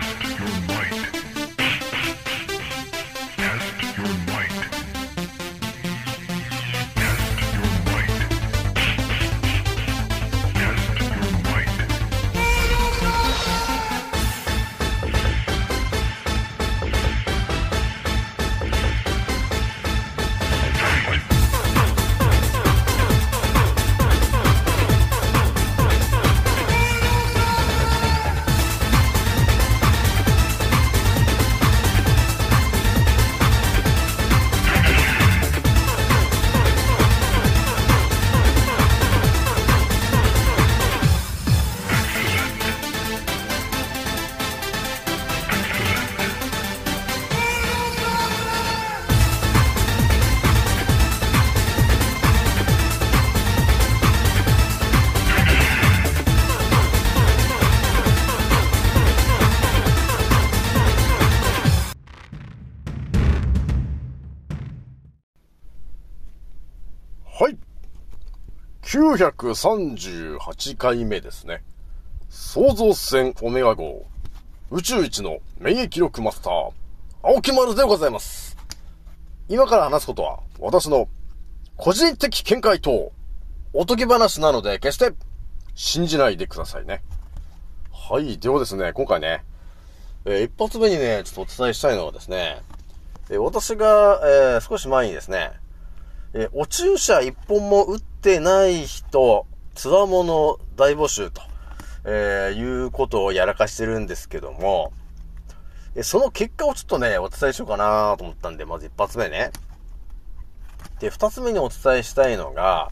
Test your might. 938回目ですね。創造船オメガ号、宇宙一の免疫力マスター、青木丸でございます。今から話すことは、私の個人的見解と、おとぎ話なので、決して信じないでくださいね。はい。ではですね、今回ね、えー一発目にね、ちょっとお伝えしたいのはですね、えー私が、えー少し前にですね、えーお注射一本も打ってない人、つわもの大募集と、えーいうことをやらかしてるんですけども、えーその結果をちょっとね、お伝えしようかなと思ったんで、まず一発目ね。で、二つ目にお伝えしたいのが、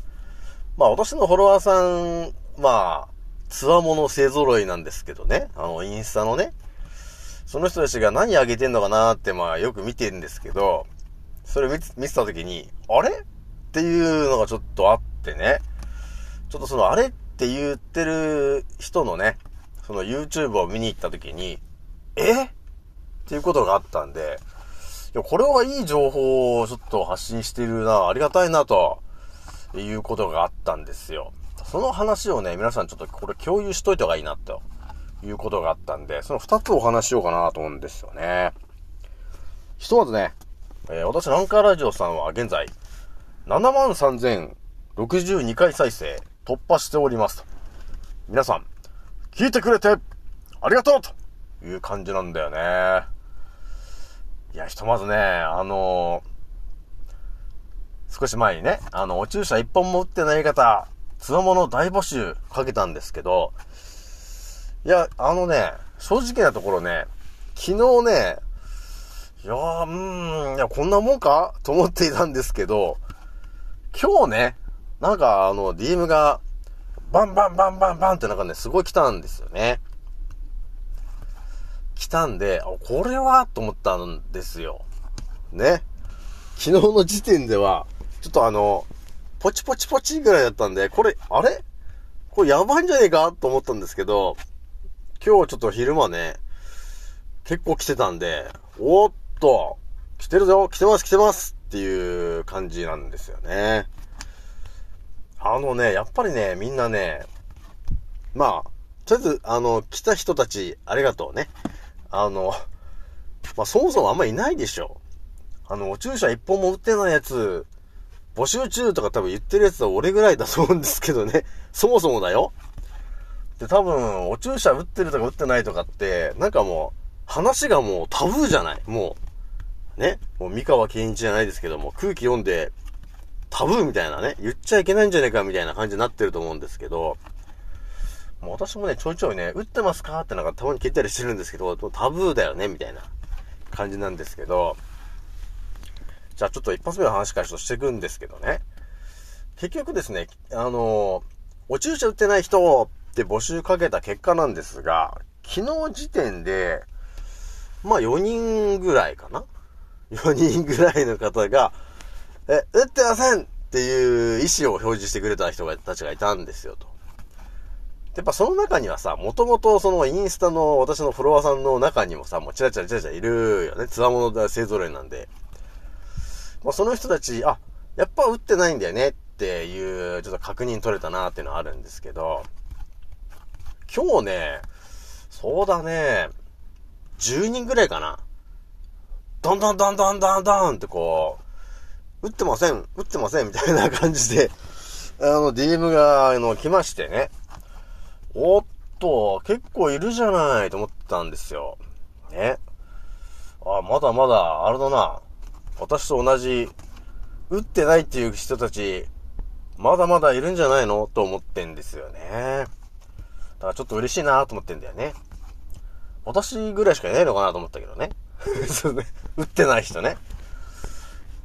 まあ私のフォロワーさん、まあ、つわもの勢揃いなんですけどね、あの、インスタのね、その人たちが何あげてんのかなって、まあよく見てるんですけど、それ見見てた時に、あれ？っていうのがちょっとあってね。ちょっとそのあれって言ってる人のね、その YouTube を見に行った時に、え？っていうことがあったんで、いや、これはいい情報をちょっと発信してるな、ありがたいな、ということがあったんですよ。その話をね、皆さんちょっとこれ共有しといた方がいいな、ということがあったんで、その二つお話ししようかなと思うんですよね。ひとまずね、えー私、ランカーラジオさんは現在、73,062回再生突破しておりますと。皆さん、聞いてくれて、ありがとうという感じなんだよね。いや、ひとまずね、あのー少し前にね、あの、お注射一本も打ってない方、つわもの大募集かけたんですけど、いや、あのね、正直なところね、昨日ね、いやー、うーん、いや、こんなもんかと思っていたんですけど、今日ね、なんかあの、DM が、バンバンバンバンバンってなんかね、すごい来たんですよね。来たんで、あこれはと思ったんですよ。ね。昨日の時点では、ちょっとあの、ポチポチポチぐらいだったんで、これ、あれ？これやばいんじゃねえかと思ったんですけど、今日ちょっと昼間ね、結構来てたんで、おっと、来てるぞ来てます来てますっていう感じなんですよね。あのね、やっぱりね、みんなね、まあ、とりあえず、あの、来た人たち、ありがとうね。あの、まあ、そもそもあんまいないでしょ。あの、お注射一本も打ってないやつ、募集中とか多分言ってるやつは俺ぐらいだと思うんですけどね。そもそもだよ。で、多分、お注射打ってるとか打ってないとかって、なんかもう、話がもうタブーじゃないもう、ね。もう三河健一じゃないですけども、空気読んで、タブーみたいなね、言っちゃいけないんじゃねえかみたいな感じになってると思うんですけど、もう私もね、ちょいちょいね、打ってますかってなんかたまに聞いたりしてるんですけど、タブーだよねみたいな感じなんですけど、じゃあちょっと一発目の話からちょっとしていくんですけどね。結局ですね、あのお注射打ってない人って募集かけた結果なんですが、昨日時点で、まあ4人ぐらいかな ?4 人ぐらいの方が、え、打ってませんっていう意思を表示してくれた人がたちがいたんですよと。やっぱその中にはさ、もともとそのインスタの私のフォロワーさんの中にもさ、もうチラチラチラチラいるよね。つわもの勢ぞろいなんで。まあその人たち、あ、やっぱ打ってないんだよねっていう、ちょっと確認取れたなっていうのはあるんですけど、今日ね、そうだね、10人ぐらいかな。どんどんどんどんどんどんってこう、打ってません、打ってません、みたいな感じで、あの、DM が、あの、来ましてね。おっと、結構いるじゃないと思ったんですよ。ね。あ、まだまだ、あれだな。私と同じ、打ってないっていう人たち、まだまだいるんじゃないの？と思ってんですよね。だからちょっと嬉しいなと思ってんだよね。私ぐらいしかいないのかなと思ったけどね。そうね。打ってない人ね。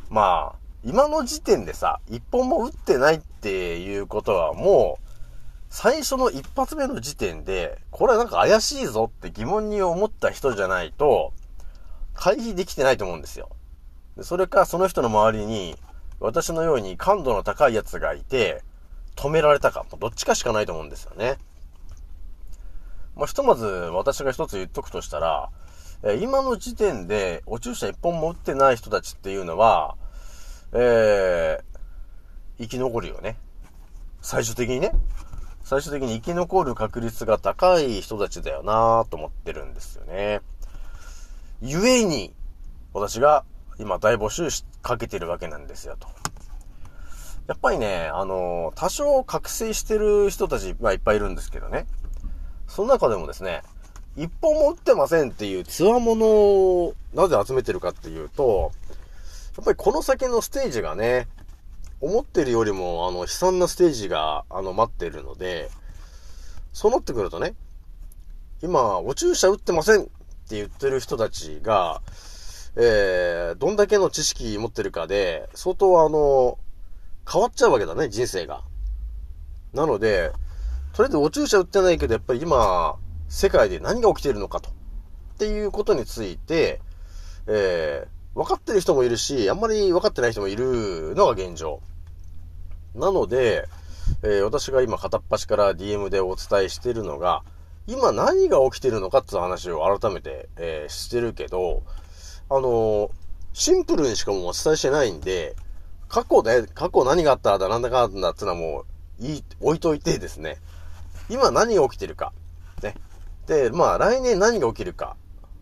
まあ、今の時点でさ、一本も打ってないっていうことはもう、最初の一発目の時点で、これはなんか怪しいぞって疑問に思った人じゃないと、回避できてないと思うんですよ。それか、その人の周りに、私のように感度の高いやつがいて、止められたか、どっちかしかないと思うんですよね。まあ、ひとまず私が一つ言っとくとしたら、え今の時点で、お注射一本も打ってない人たちっていうのは、えー、生き残るよね。最終的にね。最終的に生き残る確率が高い人たちだよなぁと思ってるんですよね。ゆえに、私が今大募集しかけてるわけなんですよ、と。やっぱりね、あの多少覚醒してる人たちはいっぱいいるんですけどね。その中でもですね、一本も打ってませんっていう強者をなぜ集めてるかっていうと、やっぱりこの先のステージがね、思ってるよりも、あの、悲惨なステージが、あの、待ってるので、そうなってくるとね、今、お注射打ってませんって言ってる人たちが、えー、どんだけの知識持ってるかで、相当あの、変わっちゃうわけだね、人生が。なので、とりあえずお注射打ってないけど、やっぱり今、世界で何が起きているのかと。っていうことについて、えー、分かってる人もいるし、あんまり分かってない人もいるのが現状。なので、えー、私が今片っ端から DM でお伝えしているのが、今何が起きてるのかっていう話を改めて、えー、してるけど、あのー、シンプルにしかもお伝えしてないんで、過去で、過去何があっただなんだかんだってのはもう、いい、置いといてですね、今何が起きてるか、ね。で、まあ来年何が起きるか。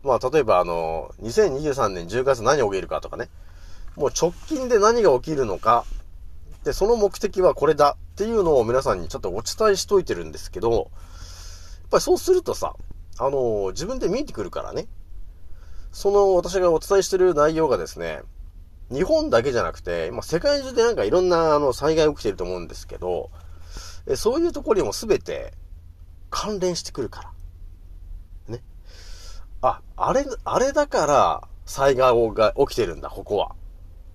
まあ例えばあの、2023年10月何が起きるかとかね。もう直近で何が起きるのか。で、その目的はこれだっていうのを皆さんにちょっとお伝えしといてるんですけど、やっぱりそうするとさ、あの、自分で見えてくるからね。その私がお伝えしてる内容がですね、日本だけじゃなくて、今世界中でなんかいろんなあの災害起きてると思うんですけど、そういうところにも全て関連してくるから。あ、あれ、あれだから災害が起きてるんだ、ここは。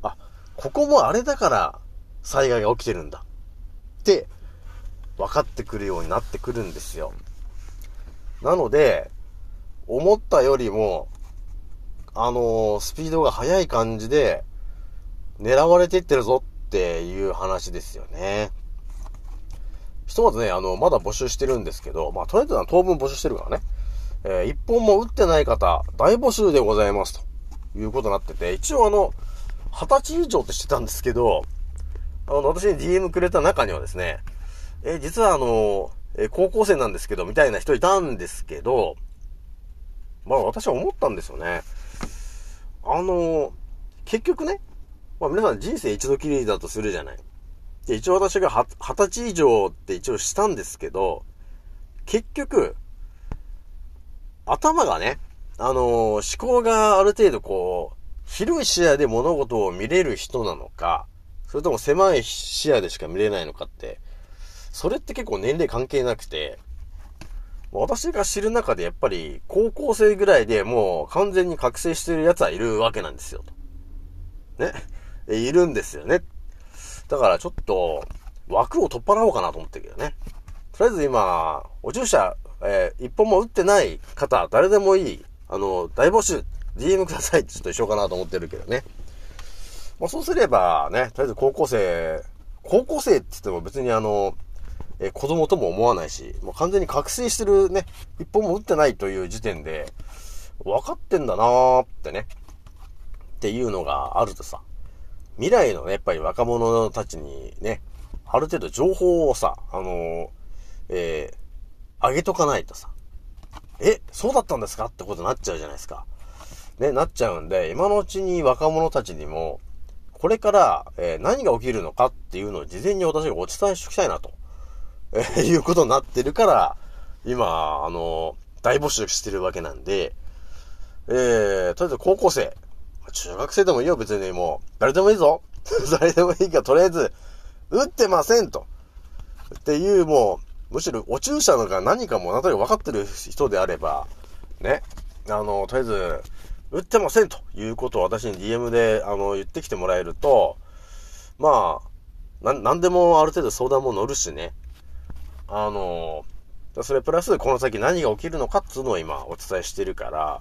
あ、ここもあれだから災害が起きてるんだ。って分かってくるようになってくるんですよ。なので、思ったよりも、あのー、スピードが速い感じで狙われていってるぞっていう話ですよね。ひとまずね、あの、まだ募集してるんですけど、まあ、とりあえずは当分募集してるからね。えー、一本も打ってない方、大募集でございます。ということになってて、一応あの、二十歳以上ってしてたんですけど、あの、私に DM くれた中にはですね、えー、実はあの、えー、高校生なんですけど、みたいな人いたんですけど、まあ私は思ったんですよね。あの、結局ね、まあ皆さん人生一度きりだとするじゃない。で、一応私が二十歳以上って一応したんですけど、結局、頭がね、あの、思考がある程度こう、広い視野で物事を見れる人なのか、それとも狭い視野でしか見れないのかって、それって結構年齢関係なくて、私が知る中でやっぱり高校生ぐらいでもう完全に覚醒してる奴はいるわけなんですよ。ね。いるんですよね。だからちょっと枠を取っ払おうかなと思ってるけどね。とりあえず今、お注射えー、一本も打ってない方、誰でもいい、あの、大募集、DM くださいってちょっと一緒かなと思ってるけどね。まあ、そうすればね、とりあえず高校生、高校生って言っても別にあの、えー、子供とも思わないし、もう完全に覚醒してるね、一本も打ってないという時点で、分かってんだなーってね、っていうのがあるとさ、未来のね、やっぱり若者たちにね、ある程度情報をさ、あのー、えー、あげとかないとさ、え、そうだったんですかってことになっちゃうじゃないですか。ね、なっちゃうんで、今のうちに若者たちにも、これから、えー何が起きるのかっていうのを事前に私がお伝えしておきたいなと、えーいうことになってるから、今、あの大募集してるわけなんで、えー、とりあえず高校生、中学生でもいいよ、別にもう、誰でもいいぞ。誰でもいいから、とりあえず、打ってませんと。っていう、もう、むしろ、お注射のが何かも、なんとなく分かってる人であれば、ね、あの、とりあえず、打ってませんということを私に DM で、あの、言ってきてもらえると、まあ、なん、なんでもある程度相談も乗るしね。あの、それプラス、この先何が起きるのかっていうのを今お伝えしてるから、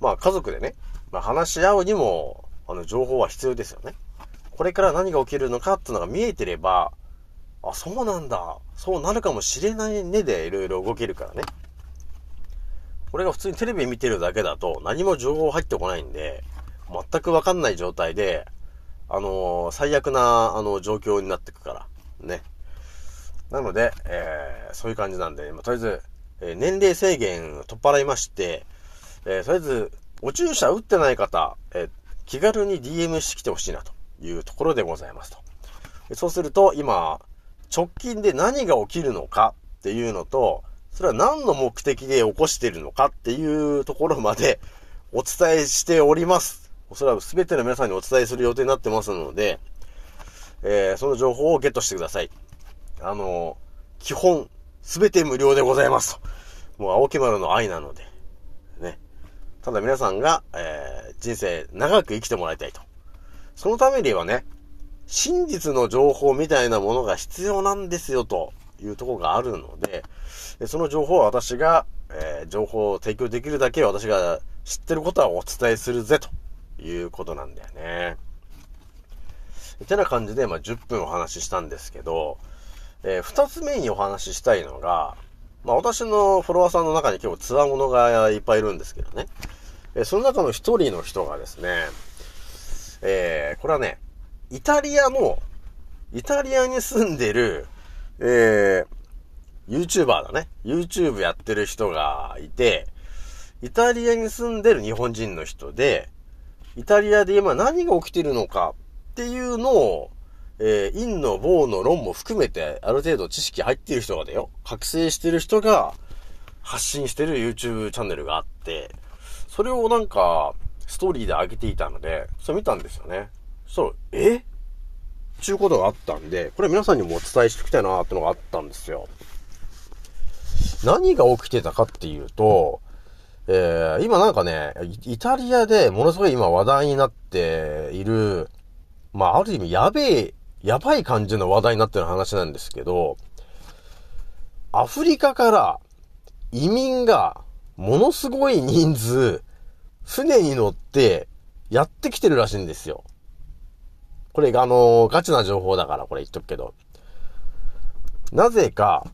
まあ家族でね、まあ話し合うにも、あの、情報は必要ですよね。これから何が起きるのかっていうのが見えてれば、あ、そうなんだ。そうなるかもしれないねでいろいろ動けるからね。これが普通にテレビ見てるだけだと何も情報入ってこないんで、全くわかんない状態で、あのー最悪な、あの、状況になってくから。ね。なので、えーそういう感じなんで、ま、とりあえず、え年齢制限取っ払いまして、えーとりあえず、お注射打ってない方、えー気軽に DM してきてほしいなというところでございますと。そうすると、今、直近で何が起きるのかっていうのと、それは何の目的で起こしているのかっていうところまで お伝えしております。おそらく全ての皆さんにお伝えする予定になってますので、えーその情報をゲットしてください。あの基本、全て無料でございますと。もう青木丸の愛なので。ね。ただ皆さんが、えー人生長く生きてもらいたいと。そのためにはね、真実の情報みたいなものが必要なんですよというとこがあるので、その情報は私が、えー情報を提供できるだけ私が知ってることはお伝えするぜということなんだよね。てな感じで、まあ、10分お話ししたんですけど、えー二つ目にお話ししたいのが、まあ、私のフォロワーさんの中に結構ツアーものがいっぱいいるんですけどね。えーその中の一人の人がですね、えーこれはね、イタリアの、イタリアに住んでる、えー、YouTuber だね。YouTube やってる人がいて、イタリアに住んでる日本人の人で、イタリアで今何が起きてるのかっていうのを、えー、陰の棒の論も含めて、ある程度知識入ってる人がだよ、覚醒してる人が発信してる YouTube チャンネルがあって、それをなんか、ストーリーで上げていたので、それ見たんですよね。そしたら、え？ちゅうことがあったんで、これ皆さんにもお伝えしておきたいなーってのがあったんですよ。何が起きてたかっていうと、えー、今なんかね、イタリアでものすごい今話題になっている、まあ、ある意味やべえ、やばい感じの話題になってる話なんですけど、アフリカから移民がものすごい人数、船に乗ってやってきてるらしいんですよ。これがあのガチな情報だからこれ言っとくけど。なぜか、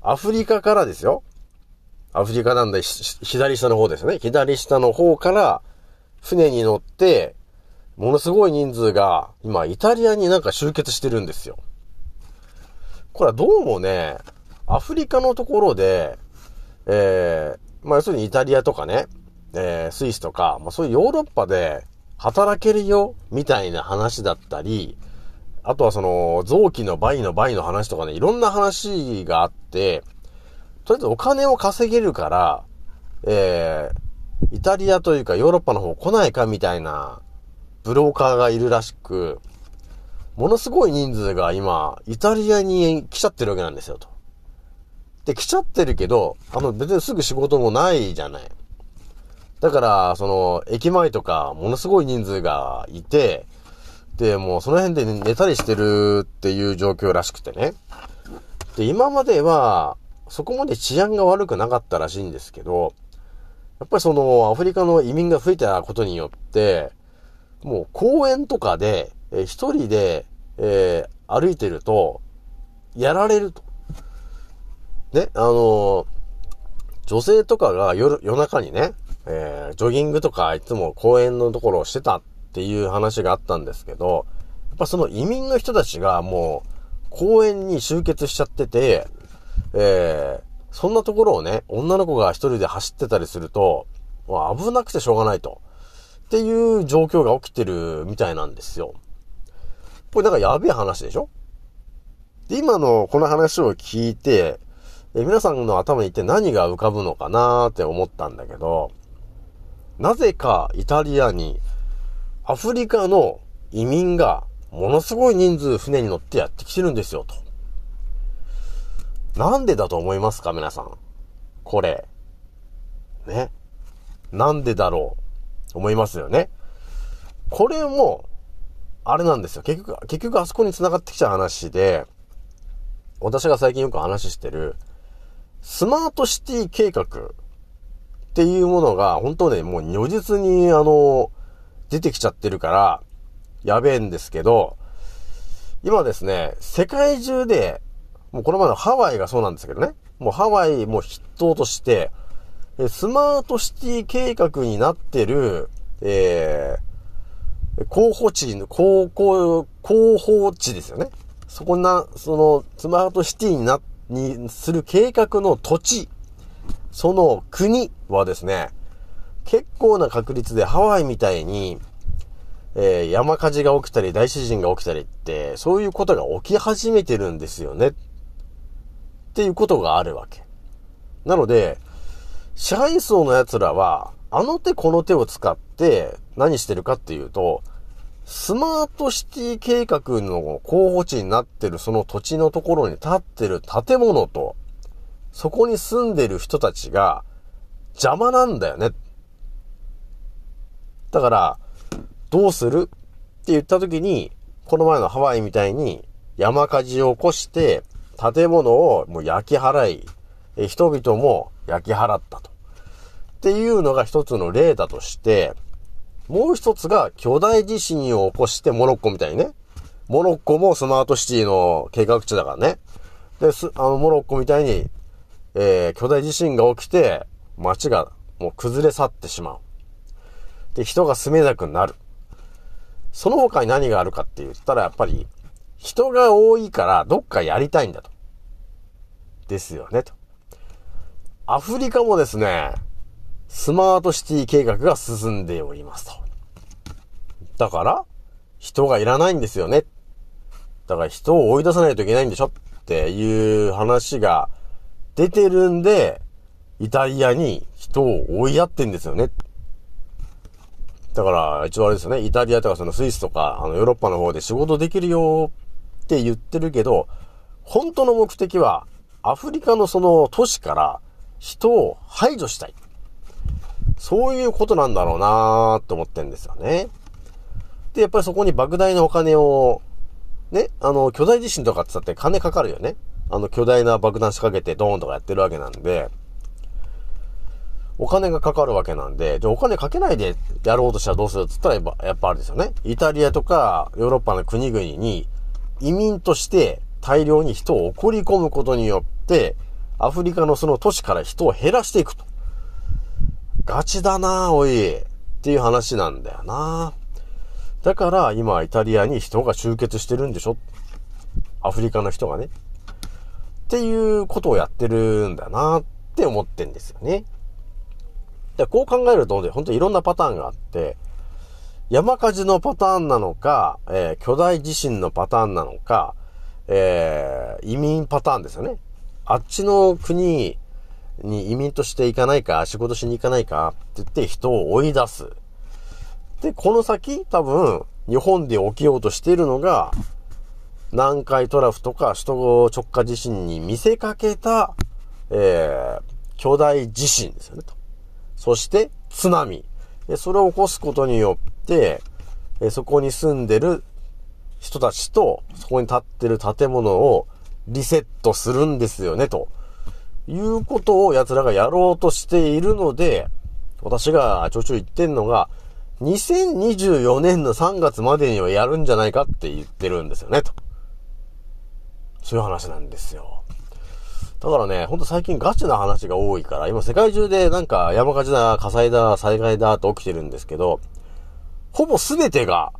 アフリカからですよ。アフリカなんで、左下の方ですね。左下の方から、船に乗って、ものすごい人数が、今、イタリアになんか集結してるんですよ。これはどうもね、アフリカのところで、えー、まあ、要するにイタリアとかね、えー、スイスとか、まあ、そういうヨーロッパで働けるよ、みたいな話だったり、あとはその、臓器の倍の倍の話とかね、いろんな話があって、とりあえずお金を稼げるから、えー、イタリアというかヨーロッパの方来ないかみたいなブローカーがいるらしく、ものすごい人数が今、イタリアに来ちゃってるわけなんですよ、と。で、来ちゃってるけど、あの、別にすぐ仕事もないじゃない。だから、その、駅前とか、ものすごい人数がいて、で、もうその辺で寝たりしてるっていう状況らしくてね。で、今までは、そこまで治安が悪くなかったらしいんですけど、やっぱりその、アフリカの移民が増えたことによって、もう公園とかで、えー一人で、えー歩いてると、やられると。ね、あのー女性とかが夜、夜中にね、えージョギングとかいつも公園のところをしてたっていう話があったんですけど、やっぱその移民の人たちがもう公園に集結しちゃってて、えーそんなところをね、女の子が一人で走ってたりすると、もう危なくてしょうがないと。っていう状況が起きてるみたいなんですよ。これだかやべえ話でしょ？で、今のこの話を聞いて、え皆さんの頭に一体何が浮かぶのかなーって思ったんだけど、なぜかイタリアにアフリカの移民がものすごい人数船に乗ってやってきてるんですよ、と。なんでだと思いますか、皆さん。これ。ね。なんでだろう。思いますよね。これも、あれなんですよ。結局、結局あそこに繋がってきちゃう話で、私が最近よく話してる、スマートシティ計画っていうものが、本当ね、もう如実に、あの、出てきちゃってるから、やべえんですけど、今ですね、世界中で、もうこの前のハワイがそうなんですけどね、もうハワイも筆頭として、スマートシティ計画になってる、えー、候補地の、候補、候補地ですよね。そこな、その、スマートシティにな、にする計画の土地、その国はですね、結構な確率でハワイみたいに、えー山火事が起きたり大自然が起きたりって、そういうことが起き始めてるんですよね。っていうことがあるわけ。なので、支配層の奴らは、あの手この手を使って何してるかっていうと、スマートシティ計画の候補地になってるその土地のところに建ってる建物と、そこに住んでる人たちが邪魔なんだよね。だから、どうする？って言った時に、この前のハワイみたいに山火事を起こして、建物をもう焼き払い、人々も焼き払ったと。っていうのが一つの例だとして、もう一つが巨大地震を起こしてモロッコみたいにね。モロッコもスマートシティの計画地だからね。で、あの、モロッコみたいに、えー巨大地震が起きて、街がもう崩れ去ってしまう。で、人が住めなくなる。その他に何があるかって言ったら、やっぱり、人が多いからどっかやりたいんだと。ですよね、と。アフリカもですね、スマートシティ計画が進んでおりますと。だから、人がいらないんですよね。だから人を追い出さないといけないんでしょっていう話が出てるんで、イタリアに人を追いやってんですよね。だから、一応あれですよね、イタリアとかそのスイスとか、あのヨーロッパの方で仕事できるよって言ってるけど、本当の目的は、アフリカのその都市から人を排除したい。そういうことなんだろうなーって思ってんですよね。で、やっぱりそこに莫大なお金を、ね、あの、巨大地震とかって言ったって金かかるよね。あの、巨大な爆弾仕掛けてドーンとかやってるわけなんで、お金がかかるわけなんで、で、お金かけないでやろうとしたらどうするって言ったらやっぱ、やっぱあれですよね。イタリアとかヨーロッパの国々に移民として大量に人を送り込むことによって、アフリカのその都市から人を減らしていくと。ガチだなおい。っていう話なんだよなだから今イタリアに人が集結してるんでしょアフリカの人がね。っていうことをやってるんだなって思ってんですよね。でこう考えると、本当にいろんなパターンがあって、山火事のパターンなのか、えー巨大地震のパターンなのか、えー移民パターンですよね。あっちの国に移民として行かないか、仕事しに行かないかって言って人を追い出す。で、この先、多分、日本で起きようとしているのが、南海トラフとか首都直下地震に見せかけた、えー巨大地震ですよね、と。そして、津波。それを起こすことによって、そこに住んでる人たちと、そこに建ってる建物をリセットするんですよね、ということを奴らがやろうとしているので、私がちょちょ言ってんのが、2024年の3月までにはやるんじゃないかって言ってるんですよね、と。そういう話なんですよ。だからね、ほんと最近ガチな話が多いから、今世界中でなんか山火事だ、火災だ、災害だって起きてるんですけど、ほぼ全てが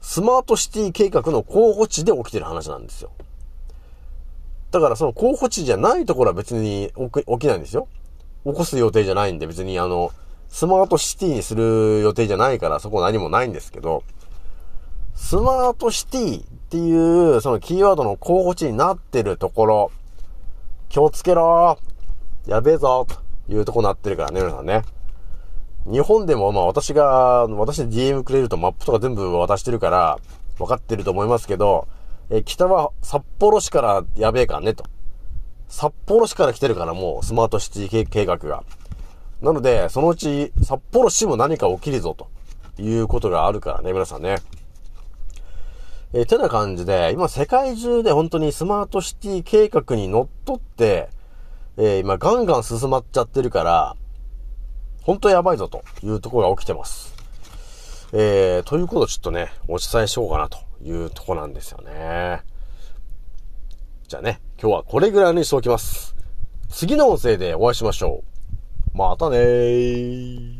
スマートシティ計画の候補地で起きてる話なんですよ。だからその候補地じゃないところは別に起きないんですよ。起こす予定じゃないんで別にあの、スマートシティにする予定じゃないからそこ何もないんですけど、スマートシティっていうそのキーワードの候補地になってるところ、気をつけろやべえぞというとこになってるからね、皆さんね。日本でもまあ私が、私で DM くれるとマップとか全部渡してるから、分かってると思いますけど、え北は札幌市からやべえからねと。札幌市から来てるからもうスマートシティ計画が。なので、そのうち札幌市も何か起きるぞということがあるからね、皆さんね。えー、てな感じで、今世界中で本当にスマートシティ計画にのっとって、えー、今ガンガン進まっちゃってるから、本当やばいぞというところが起きてます。えー、ということをちょっとね、お伝えしようかなというとこなんですよね。じゃあね、今日はこれぐらいにしておきます。次の音声でお会いしましょう。またねー。